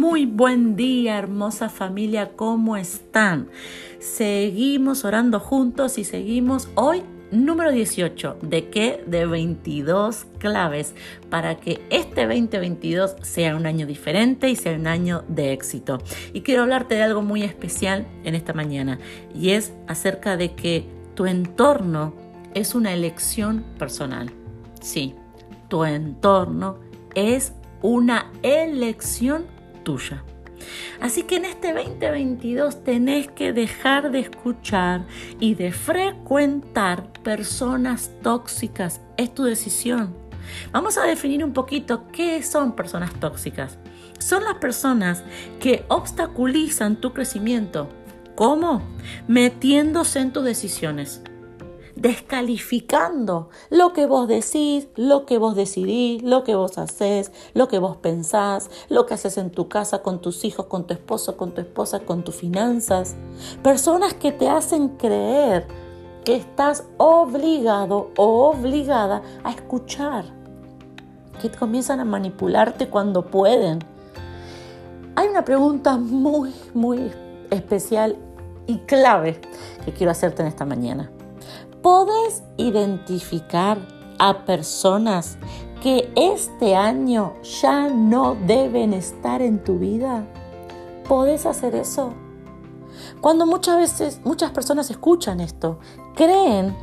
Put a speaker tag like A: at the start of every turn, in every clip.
A: Muy buen día, hermosa familia, ¿cómo están? Seguimos orando juntos y seguimos hoy número 18. ¿De qué? De 22 claves para que este 2022 sea un año diferente y sea un año de éxito. Y quiero hablarte de algo muy especial en esta mañana y es acerca de que tu entorno es una elección personal. Sí, tu entorno es una elección tuya. Así que en este 2022 tenés que dejar de escuchar y de frecuentar personas tóxicas. Es tu decisión. Vamos a definir un poquito qué son personas tóxicas. Son las personas que obstaculizan tu crecimiento. ¿Cómo? Metiéndose en tus decisiones descalificando lo que vos decís, lo que vos decidís, lo que vos haces, lo que vos pensás, lo que haces en tu casa con tus hijos, con tu esposo, con tu esposa, con tus finanzas. Personas que te hacen creer que estás obligado o obligada a escuchar, que comienzan a manipularte cuando pueden. Hay una pregunta muy, muy especial y clave que quiero hacerte en esta mañana. ¿Puedes identificar a personas que este año ya no deben estar en tu vida? ¿Puedes hacer eso? Cuando muchas veces, muchas personas escuchan esto, creen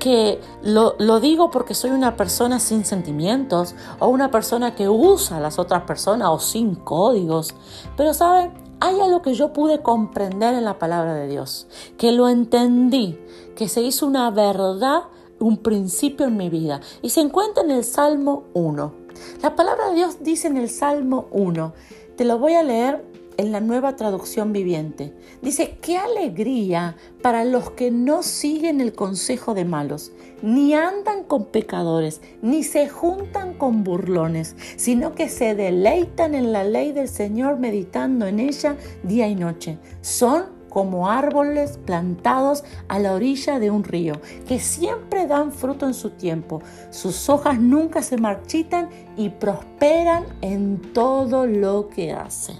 A: que lo, lo, digo porque soy una persona sin sentimientos o una persona que usa a las otras personas o sin códigos. Pero saben, hay algo que yo pude comprender en la palabra de Dios, que lo entendí, que se hizo una verdad, un principio en mi vida. Y se encuentra en el Salmo 1. La palabra de Dios dice en el Salmo 1, te lo voy a leer en la nueva traducción viviente. Dice, qué alegría para los que no siguen el consejo de malos, ni andan con pecadores, ni se juntan con burlones, sino que se deleitan en la ley del Señor meditando en ella día y noche. Son como árboles plantados a la orilla de un río, que siempre dan fruto en su tiempo. Sus hojas nunca se marchitan y prosperan en todo lo que hacen.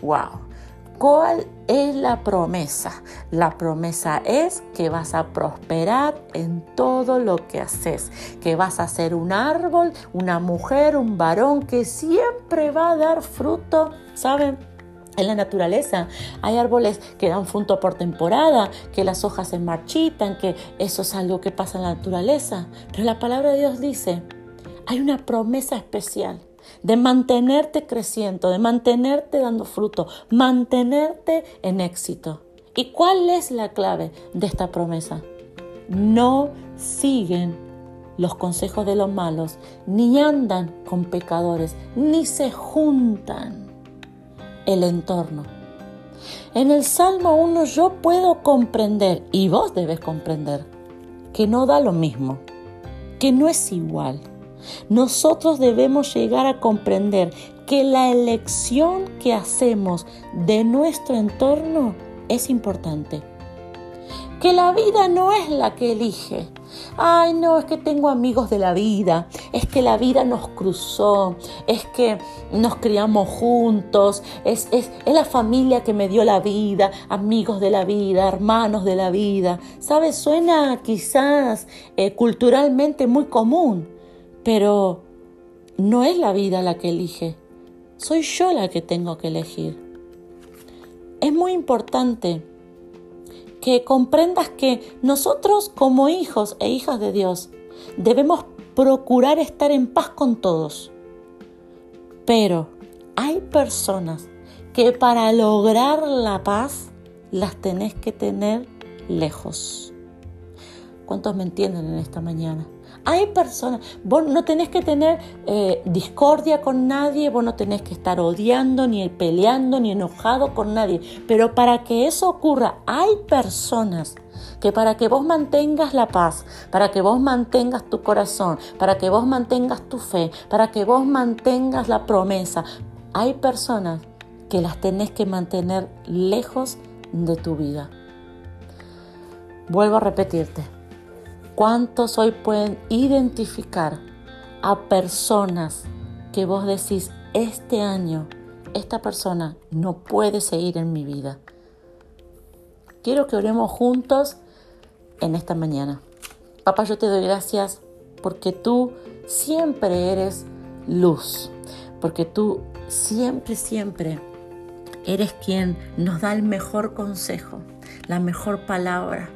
A: ¡Wow! ¿Cuál es la promesa? La promesa es que vas a prosperar en todo lo que haces, que vas a ser un árbol, una mujer, un varón que siempre va a dar fruto, ¿saben? En la naturaleza hay árboles que dan fruto por temporada, que las hojas se marchitan, que eso es algo que pasa en la naturaleza. Pero la palabra de Dios dice, hay una promesa especial de mantenerte creciendo, de mantenerte dando fruto, mantenerte en éxito. ¿Y cuál es la clave de esta promesa? No siguen los consejos de los malos, ni andan con pecadores, ni se juntan el entorno. En el Salmo 1 yo puedo comprender, y vos debes comprender, que no da lo mismo, que no es igual. Nosotros debemos llegar a comprender que la elección que hacemos de nuestro entorno es importante. Que la vida no es la que elige, Ay, no, es que tengo amigos de la vida, es que la vida nos cruzó, es que nos criamos juntos, es, es, la familia que me dio la vida, amigos de la vida, hermanos de la vida. ¿Sabes? Suena quizás eh, culturalmente muy común, pero no es la vida la que elige, soy yo la que tengo que elegir. Es muy importante que comprendas que nosotros como hijos e hijas de Dios debemos procurar estar en paz con todos. Pero hay personas que para lograr la paz las tenés que tener lejos. ¿Cuántos me entienden en esta mañana? Hay personas, vos no tenés que tener eh, discordia con nadie, vos no tenés que estar odiando, ni peleando, ni enojado con nadie. Pero para que eso ocurra, hay personas que para que vos mantengas la paz, para que vos mantengas tu corazón, para que vos mantengas tu fe, para que vos mantengas la promesa, hay personas que las tenés que mantener lejos de tu vida. Vuelvo a repetirte, ¿Cuántos hoy pueden identificar a personas que vos decís, este año esta persona no puede seguir en mi vida. Quiero que oremos juntos en esta mañana. Papá, yo te doy gracias porque tú siempre eres luz, porque tú siempre, siempre eres quien nos da el mejor consejo, la mejor palabra.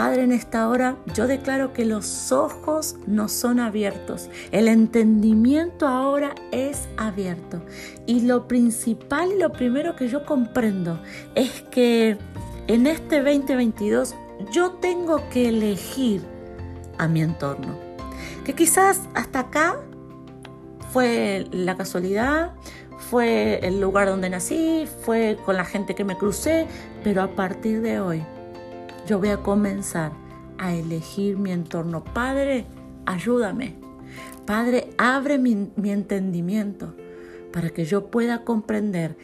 A: Padre, en esta hora yo declaro que los ojos no son abiertos, el entendimiento ahora es abierto. Y lo principal y lo primero que yo comprendo es que en este 2022 yo tengo que elegir a mi entorno. Que quizás hasta acá fue la casualidad, fue el lugar donde nací, fue con la gente que me crucé, pero a partir de hoy yo voy a comenzar a elegir mi entorno. Padre, ayúdame. Padre, abre mi, mi entendimiento para que yo pueda comprender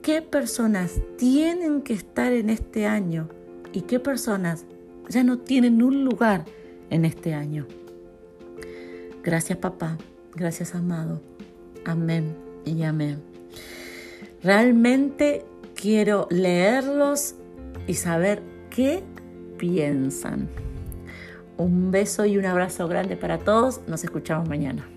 A: qué personas tienen que estar en este año y qué personas ya no tienen un lugar en este año. Gracias papá, gracias amado. Amén y amén. Realmente quiero leerlos y saber qué piensan. Un beso y un abrazo grande para todos. Nos escuchamos mañana.